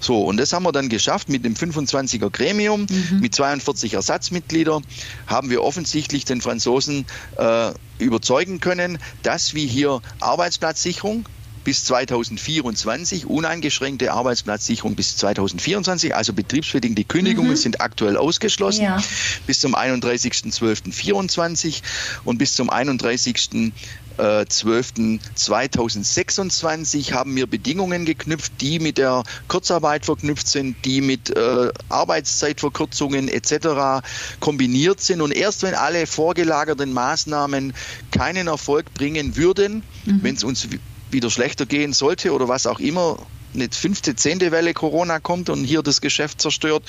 So, und das haben wir dann geschafft mit dem 25er Gremium, mhm. mit 42 Ersatzmitgliedern, haben wir offensichtlich den Franzosen äh, überzeugen können, dass wir hier Arbeitsplatzsicherung, bis 2024, uneingeschränkte Arbeitsplatzsicherung bis 2024, also betriebsbedingte Kündigungen mhm. sind aktuell ausgeschlossen ja. bis zum 31.12.24 und bis zum 31. 12.2026 äh, haben wir Bedingungen geknüpft, die mit der Kurzarbeit verknüpft sind, die mit äh, Arbeitszeitverkürzungen etc. kombiniert sind. Und erst wenn alle vorgelagerten Maßnahmen keinen Erfolg bringen würden, mhm. wenn es uns wieder schlechter gehen sollte oder was auch immer, eine fünfte, zehnte Welle Corona kommt und hier das Geschäft zerstört,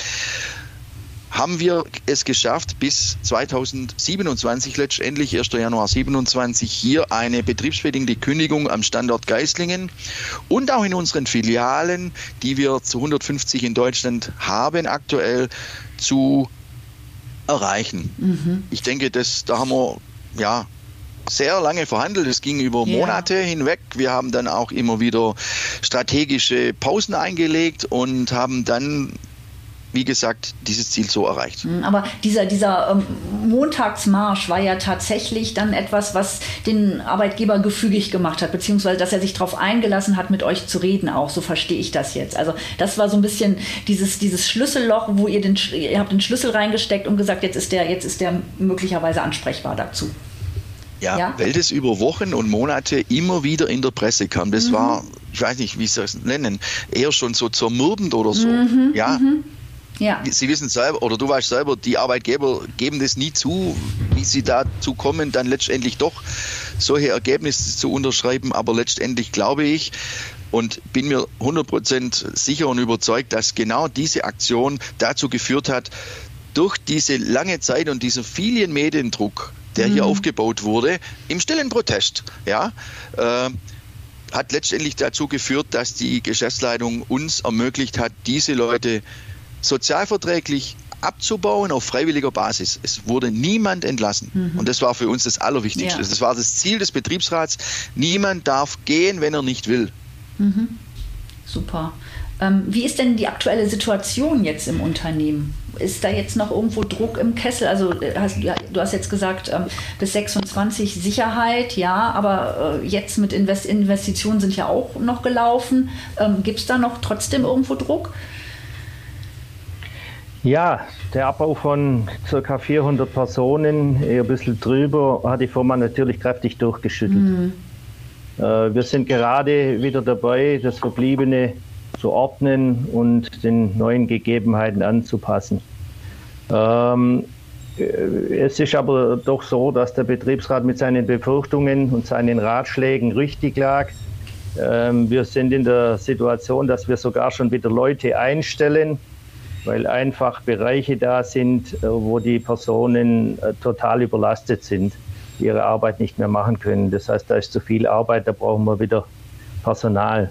haben wir es geschafft, bis 2027 letztendlich, 1. Januar 27, hier eine betriebsbedingte Kündigung am Standort Geislingen und auch in unseren Filialen, die wir zu 150 in Deutschland haben, aktuell zu erreichen. Mhm. Ich denke, das, da haben wir ja sehr lange verhandelt. Es ging über Monate ja. hinweg. Wir haben dann auch immer wieder strategische Pausen eingelegt und haben dann wie gesagt, dieses Ziel so erreicht. Mhm, aber dieser, dieser ähm, Montagsmarsch war ja tatsächlich dann etwas, was den Arbeitgeber gefügig gemacht hat, beziehungsweise dass er sich darauf eingelassen hat, mit euch zu reden auch. So verstehe ich das jetzt. Also das war so ein bisschen dieses, dieses Schlüsselloch, wo ihr den, ihr habt den Schlüssel reingesteckt und gesagt, jetzt ist der, jetzt ist der möglicherweise ansprechbar dazu. Ja, ja, weil das über Wochen und Monate immer wieder in der Presse kam. Das mhm. war, ich weiß nicht, wie Sie das nennen, eher schon so zermürbend oder so. Mhm. Ja. Mhm. Ja. Sie wissen selber, oder du weißt selber, die Arbeitgeber geben das nie zu, wie sie dazu kommen, dann letztendlich doch solche Ergebnisse zu unterschreiben. Aber letztendlich glaube ich und bin mir 100% sicher und überzeugt, dass genau diese Aktion dazu geführt hat, durch diese lange Zeit und dieser vielen Mediendruck, der mhm. hier aufgebaut wurde, im stillen Protest, ja, äh, hat letztendlich dazu geführt, dass die Geschäftsleitung uns ermöglicht hat, diese Leute sozialverträglich abzubauen auf freiwilliger Basis. Es wurde niemand entlassen. Mhm. Und das war für uns das Allerwichtigste. Ja. Das war das Ziel des Betriebsrats. Niemand darf gehen, wenn er nicht will. Mhm. Super. Ähm, wie ist denn die aktuelle Situation jetzt im Unternehmen? Ist da jetzt noch irgendwo Druck im Kessel? Also äh, hast, du hast jetzt gesagt, ähm, bis 26 Sicherheit, ja, aber äh, jetzt mit Invest Investitionen sind ja auch noch gelaufen. Ähm, Gibt es da noch trotzdem irgendwo Druck? Ja, der Abbau von ca. 400 Personen, eher ein bisschen drüber, hat die Firma natürlich kräftig durchgeschüttelt. Mhm. Wir sind gerade wieder dabei, das Verbliebene zu ordnen und den neuen Gegebenheiten anzupassen. Ähm, äh, es ist aber doch so, dass der Betriebsrat mit seinen Befürchtungen und seinen Ratschlägen richtig lag. Ähm, wir sind in der Situation, dass wir sogar schon wieder Leute einstellen, weil einfach Bereiche da sind, äh, wo die Personen äh, total überlastet sind, ihre Arbeit nicht mehr machen können. Das heißt, da ist zu viel Arbeit, da brauchen wir wieder Personal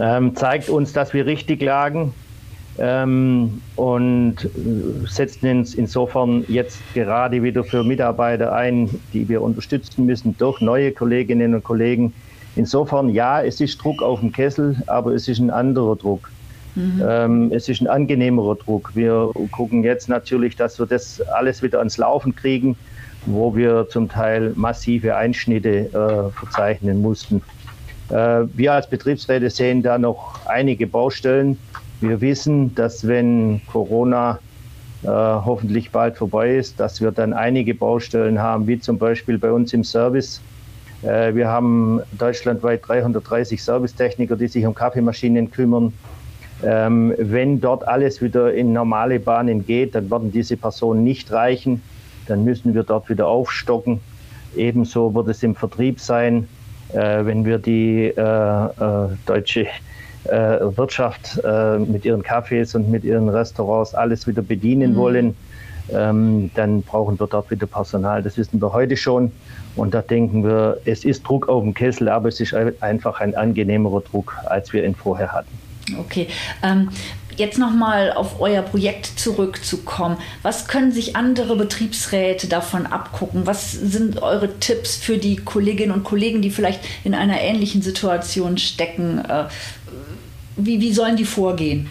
ähm, zeigt uns, dass wir richtig lagen. ähm, und setzen uns insofern jetzt gerade wieder für Mitarbeiter ein, die wir unterstützen müssen durch neue Kolleginnen und Kollegen. Insofern ja, es ist Druck auf dem Kessel, aber es ist ein anderer Druck. Mhm. Ähm, es ist ein angenehmerer Druck. Wir gucken jetzt natürlich, dass wir das alles wieder ans Laufen kriegen, wo wir zum Teil massive Einschnitte äh, verzeichnen mussten. Äh, wir als Betriebsräte sehen da noch einige Baustellen. Wir wissen, dass wenn Corona äh, hoffentlich bald vorbei ist, dass wir dann einige Baustellen haben, wie zum Beispiel bei uns im Service. Äh, wir haben deutschlandweit 330 Servicetechniker, die sich um Kaffeemaschinen kümmern. Ähm, wenn dort alles wieder in normale Bahnen geht, dann werden diese Personen nicht reichen. Dann müssen wir dort wieder aufstocken. Ebenso wird es im Vertrieb sein, wenn wir die äh, äh, deutsche äh, Wirtschaft äh, mit ihren Cafés und mit ihren Restaurants alles wieder bedienen mhm. wollen, ähm, dann brauchen wir dort wieder Personal. Das wissen wir heute schon. Und da denken wir, es ist Druck auf dem Kessel, aber es ist einfach ein angenehmerer Druck, als wir ihn vorher hatten. Okay. Ähm, jetzt nochmal auf euer Projekt zurückzukommen. Was können sich andere Betriebsräte davon abgucken? Was sind eure Tipps für die Kolleginnen und Kollegen, die vielleicht in einer ähnlichen Situation stecken? Äh, wie, wie sollen die vorgehen?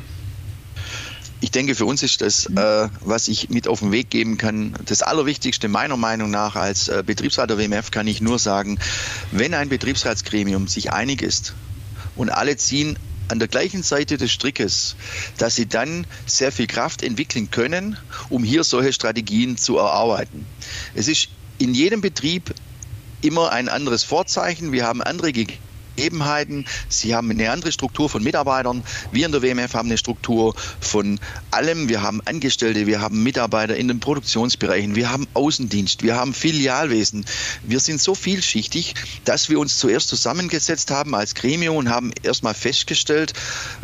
Ich denke, für uns ist das, äh, was ich mit auf den Weg geben kann, das Allerwichtigste meiner Meinung nach als äh, Betriebsrat der WMF kann ich nur sagen, wenn ein Betriebsratsgremium sich einig ist und alle ziehen an der gleichen Seite des Strickes, dass sie dann sehr viel Kraft entwickeln können, um hier solche Strategien zu erarbeiten. Es ist in jedem Betrieb immer ein anderes Vorzeichen. Wir haben andere Gegebenheiten. Sie haben eine andere Struktur von Mitarbeitern. Wir in der WMF haben eine Struktur von allem. Wir haben Angestellte, wir haben Mitarbeiter in den Produktionsbereichen, wir haben Außendienst, wir haben Filialwesen. Wir sind so vielschichtig, dass wir uns zuerst zusammengesetzt haben als Gremium und haben erstmal festgestellt,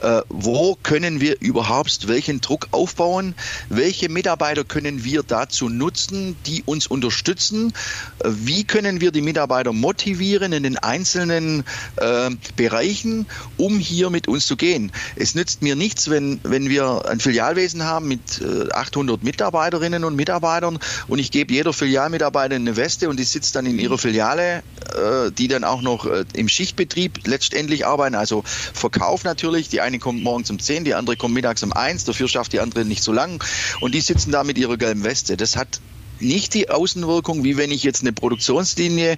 äh, wo können wir überhaupt welchen Druck aufbauen, welche Mitarbeiter können wir dazu nutzen, die uns unterstützen, äh, wie können wir die Mitarbeiter motivieren in den einzelnen äh, Bereichen, um hier mit uns zu gehen. Es nützt mir nichts, wenn, wenn wir ein Filialwesen haben mit äh, 800 Mitarbeiterinnen und Mitarbeitern und ich gebe jeder Filialmitarbeiter eine Weste und die sitzt dann in ihrer Filiale, äh, die dann auch noch äh, im Schichtbetrieb letztendlich arbeiten, also Verkauf natürlich. Die eine kommt morgens um 10, die andere kommt mittags um 1, dafür schafft die andere nicht so lang und die sitzen da mit ihrer gelben Weste. Das hat nicht die Außenwirkung, wie wenn ich jetzt eine Produktionslinie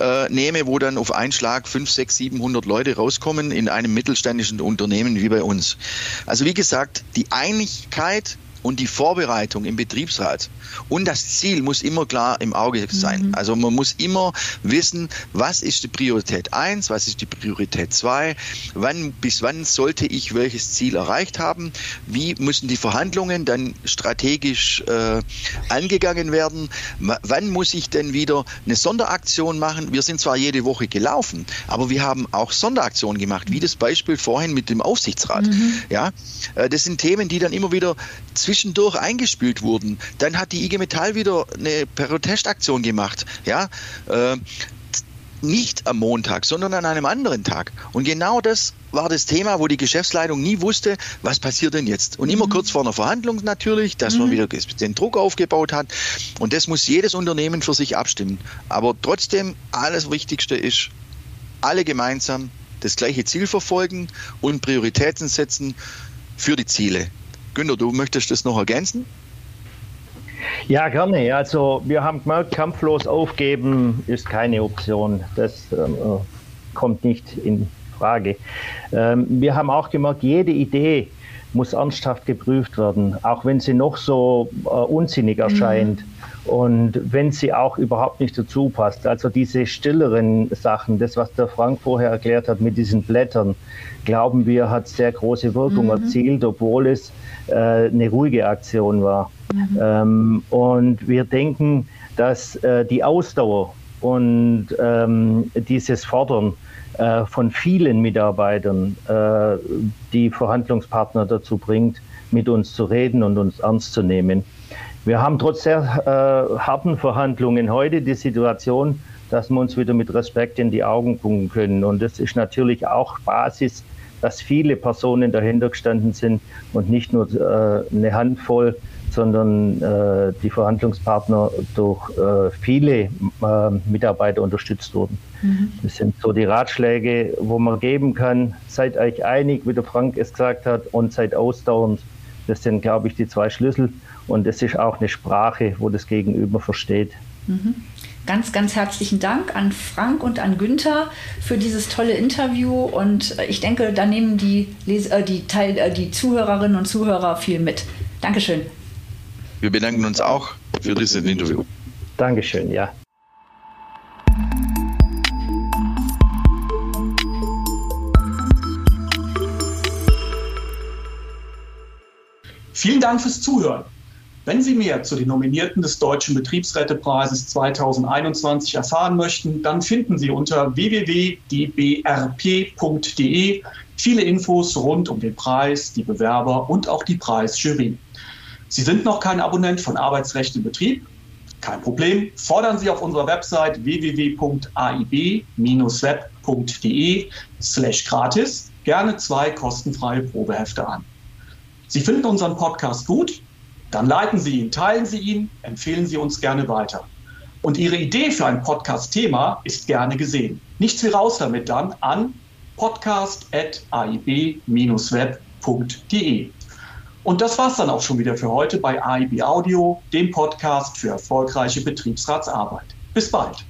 äh, nehme, wo dann auf einen Schlag 5, 6, 700 Leute rauskommen in einem mittelständischen Unternehmen wie bei uns. Also wie gesagt, die Einigkeit und die Vorbereitung im Betriebsrat und das Ziel muss immer klar im Auge sein. Mhm. Also man muss immer wissen, was ist die Priorität 1, was ist die Priorität 2, wann, bis wann sollte ich welches Ziel erreicht haben, wie müssen die Verhandlungen dann strategisch äh, angegangen werden, wann muss ich denn wieder eine Sonderaktion machen. Wir sind zwar jede Woche gelaufen, aber wir haben auch Sonderaktionen gemacht, wie das Beispiel vorhin mit dem Aufsichtsrat. Mhm. Ja, äh, das sind Themen, die dann immer wieder zwischendurch eingespielt wurden. Dann hat die IG Metall wieder eine Protestaktion gemacht. Ja, äh, nicht am Montag, sondern an einem anderen Tag. Und genau das war das Thema, wo die Geschäftsleitung nie wusste, was passiert denn jetzt. Und immer mhm. kurz vor einer Verhandlung natürlich, dass mhm. man wieder den Druck aufgebaut hat. Und das muss jedes Unternehmen für sich abstimmen. Aber trotzdem, alles Wichtigste ist, alle gemeinsam das gleiche Ziel verfolgen und Prioritäten setzen für die Ziele. Günter, du möchtest das noch ergänzen? Ja, gerne. Also wir haben gemerkt, kampflos aufgeben ist keine Option. Das ähm, äh, kommt nicht in Frage. Ähm, wir haben auch gemerkt, jede Idee muss ernsthaft geprüft werden, auch wenn sie noch so äh, unsinnig mhm. erscheint. Mhm. Und wenn sie auch überhaupt nicht dazu passt, also diese stilleren Sachen, das, was der Frank vorher erklärt hat mit diesen Blättern, glauben wir, hat sehr große Wirkung mhm. erzielt, obwohl es äh, eine ruhige Aktion war. Mhm. Ähm, und wir denken, dass äh, die Ausdauer und ähm, dieses Fordern äh, von vielen Mitarbeitern äh, die Verhandlungspartner dazu bringt, mit uns zu reden und uns ernst zu nehmen. Wir haben trotz sehr äh, harten Verhandlungen heute die Situation, dass wir uns wieder mit Respekt in die Augen gucken können. Und das ist natürlich auch Basis dass viele Personen dahinter gestanden sind und nicht nur äh, eine Handvoll, sondern äh, die Verhandlungspartner durch äh, viele äh, Mitarbeiter unterstützt wurden. Mhm. Das sind so die Ratschläge, wo man geben kann. Seid euch einig, wie der Frank es gesagt hat, und seid ausdauernd. Das sind, glaube ich, die zwei Schlüssel. Und es ist auch eine Sprache, wo das Gegenüber versteht. Mhm. Ganz, ganz herzlichen Dank an Frank und an Günther für dieses tolle Interview. Und ich denke, da nehmen die, Les äh, die, Teil äh, die Zuhörerinnen und Zuhörer viel mit. Dankeschön. Wir bedanken uns auch für dieses Interview. Dankeschön, ja. Vielen Dank fürs Zuhören. Wenn Sie mehr zu den Nominierten des Deutschen Betriebsrätepreises 2021 erfahren möchten, dann finden Sie unter www.dbrp.de viele Infos rund um den Preis, die Bewerber und auch die Preisjury. Sie sind noch kein Abonnent von Arbeitsrecht im Betrieb? Kein Problem. Fordern Sie auf unserer Website www.aib-web.de slash gratis gerne zwei kostenfreie Probehefte an. Sie finden unseren Podcast gut? Dann leiten Sie ihn, teilen Sie ihn, empfehlen Sie uns gerne weiter. Und Ihre Idee für ein Podcast-Thema ist gerne gesehen. Nichts wie raus damit dann an podcast.aib-web.de. Und das war's dann auch schon wieder für heute bei AIB Audio, dem Podcast für erfolgreiche Betriebsratsarbeit. Bis bald.